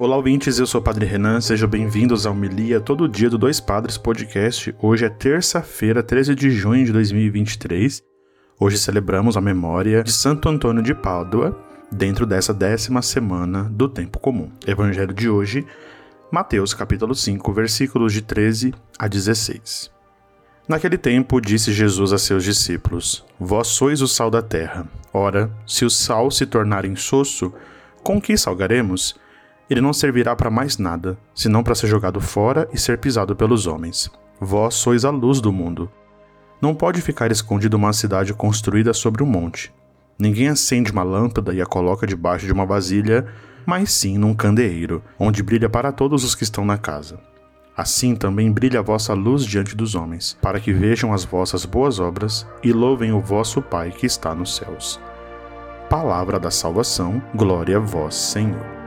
Olá, ouvintes, eu sou o Padre Renan, sejam bem-vindos ao Milia Todo Dia do Dois Padres Podcast. Hoje é terça-feira, 13 de junho de 2023. Hoje celebramos a memória de Santo Antônio de Pádua, dentro dessa décima semana do Tempo Comum. Evangelho de hoje, Mateus capítulo 5, versículos de 13 a 16. Naquele tempo disse Jesus a seus discípulos: Vós sois o sal da terra. Ora, se o sal se tornar insosso, com que salgaremos? Ele não servirá para mais nada, senão para ser jogado fora e ser pisado pelos homens. Vós sois a luz do mundo. Não pode ficar escondida uma cidade construída sobre um monte. Ninguém acende uma lâmpada e a coloca debaixo de uma vasilha, mas sim num candeeiro, onde brilha para todos os que estão na casa. Assim também brilha a vossa luz diante dos homens, para que vejam as vossas boas obras e louvem o vosso Pai que está nos céus. Palavra da salvação, glória a vós, Senhor.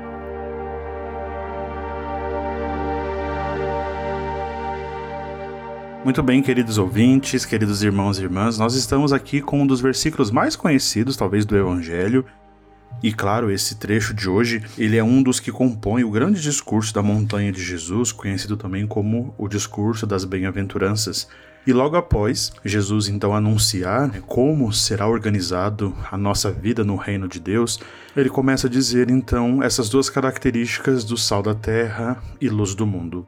Muito bem, queridos ouvintes, queridos irmãos e irmãs, nós estamos aqui com um dos versículos mais conhecidos, talvez, do Evangelho. E claro, esse trecho de hoje, ele é um dos que compõe o grande discurso da montanha de Jesus, conhecido também como o discurso das bem-aventuranças. E logo após Jesus então anunciar né, como será organizado a nossa vida no reino de Deus, ele começa a dizer então essas duas características do sal da terra e luz do mundo.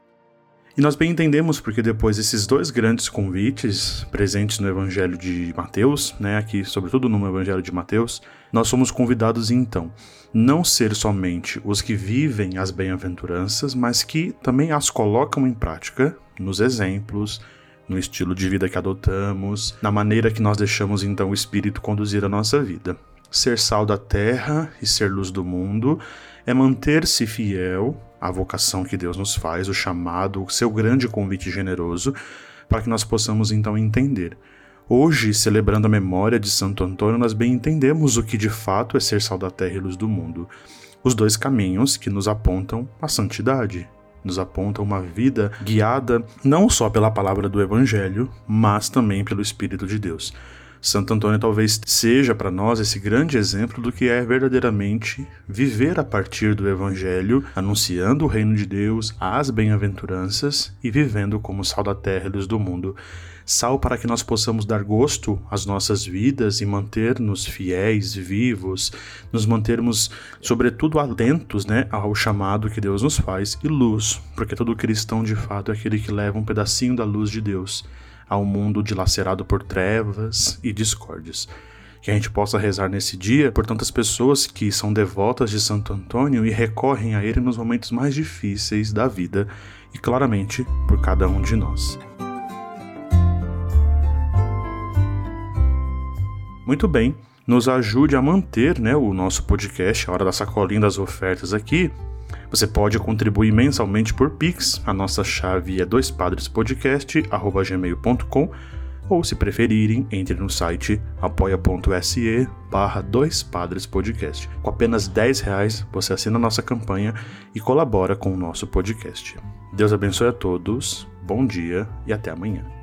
E nós bem entendemos porque depois desses dois grandes convites presentes no Evangelho de Mateus, né, aqui sobretudo no Evangelho de Mateus, nós somos convidados então não ser somente os que vivem as bem-aventuranças, mas que também as colocam em prática nos exemplos, no estilo de vida que adotamos, na maneira que nós deixamos então o Espírito conduzir a nossa vida. Ser sal da terra e ser luz do mundo é manter-se fiel à vocação que Deus nos faz, o chamado, o seu grande convite generoso, para que nós possamos então entender. Hoje, celebrando a memória de Santo Antônio, nós bem entendemos o que de fato é ser sal da terra e luz do mundo. Os dois caminhos que nos apontam à santidade, nos apontam uma vida guiada não só pela palavra do Evangelho, mas também pelo Espírito de Deus. Santo Antônio talvez seja para nós esse grande exemplo do que é verdadeiramente viver a partir do Evangelho, anunciando o reino de Deus, as bem-aventuranças e vivendo como sal da terra e luz do mundo. Sal para que nós possamos dar gosto às nossas vidas e manter-nos fiéis, vivos, nos mantermos, sobretudo, atentos né, ao chamado que Deus nos faz, e luz, porque todo cristão de fato é aquele que leva um pedacinho da luz de Deus ao mundo dilacerado por trevas e discórdias. Que a gente possa rezar nesse dia por tantas pessoas que são devotas de Santo Antônio e recorrem a ele nos momentos mais difíceis da vida e, claramente, por cada um de nós. Muito bem, nos ajude a manter né, o nosso podcast, a Hora da Sacolinha das Ofertas aqui, você pode contribuir mensalmente por Pix, a nossa chave é doispadrespodcast.gmail.com ou se preferirem, entre no site apoia.se barra Dois. Com apenas 10 reais você assina a nossa campanha e colabora com o nosso podcast. Deus abençoe a todos, bom dia e até amanhã.